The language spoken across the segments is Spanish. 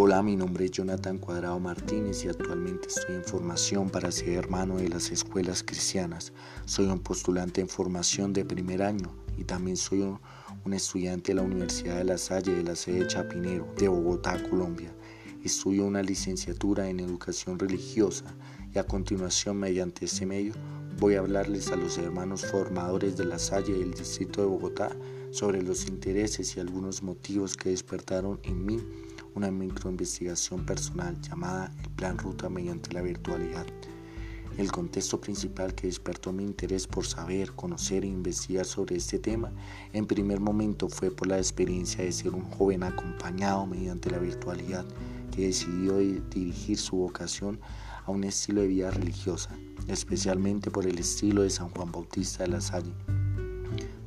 Hola, mi nombre es Jonathan Cuadrado Martínez y actualmente estoy en formación para ser hermano de las escuelas cristianas. Soy un postulante en formación de primer año y también soy un, estudiante de la Universidad de La Salle de la sede Chapinero de Bogotá, Colombia. Estudio una licenciatura en educación religiosa y a continuación mediante este medio voy a hablarles a los hermanos formadores de La Salle del distrito de Bogotá sobre los intereses y algunos motivos que despertaron en mí una microinvestigación personal llamada el Plan Ruta mediante la virtualidad. El contexto principal que despertó mi interés por saber, conocer e investigar sobre este tema en primer momento fue por la experiencia de ser un joven acompañado mediante la virtualidad que decidió dirigir su vocación a un estilo de vida religiosa, especialmente por el estilo de San Juan Bautista de la Salle,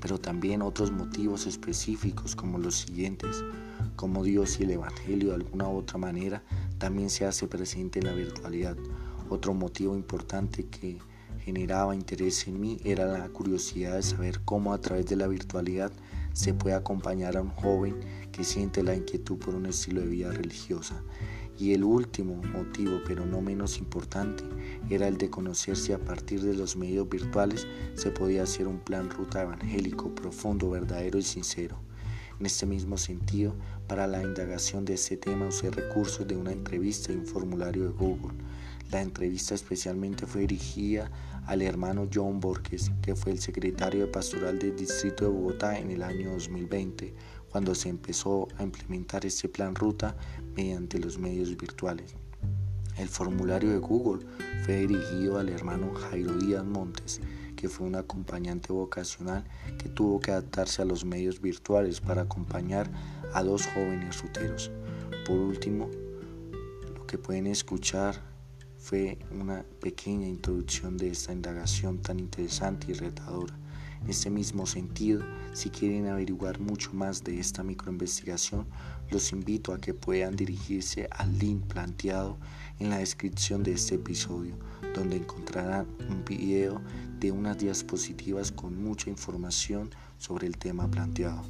pero también otros motivos específicos como los siguientes como Dios y el Evangelio de alguna u otra manera también se hace presente en la virtualidad. Otro motivo importante que generaba interés en mí era la curiosidad de saber cómo a través de la virtualidad se puede acompañar a un joven que siente la inquietud por un estilo de vida religiosa. Y el último motivo, pero no menos importante, era el de conocer si a partir de los medios virtuales se podía hacer un plan ruta evangélico profundo, verdadero y sincero. En este mismo sentido, para la indagación de este tema usé recursos de una entrevista y un formulario de Google. La entrevista especialmente fue dirigida al hermano John Borges, que fue el secretario de pastoral del Distrito de Bogotá en el año 2020, cuando se empezó a implementar este plan ruta mediante los medios virtuales. El formulario de Google fue dirigido al hermano Jairo Díaz Montes, que fue un acompañante vocacional que tuvo que adaptarse a los medios virtuales para acompañar a dos jóvenes ruteros. Por último, lo que pueden escuchar fue una pequeña introducción de esta indagación tan interesante y retadora. En este mismo sentido, si quieren averiguar mucho más de esta microinvestigación, los invito a que puedan dirigirse al link planteado en la descripción de este episodio, donde encontrarán un video de unas diapositivas con mucha información sobre el tema planteado.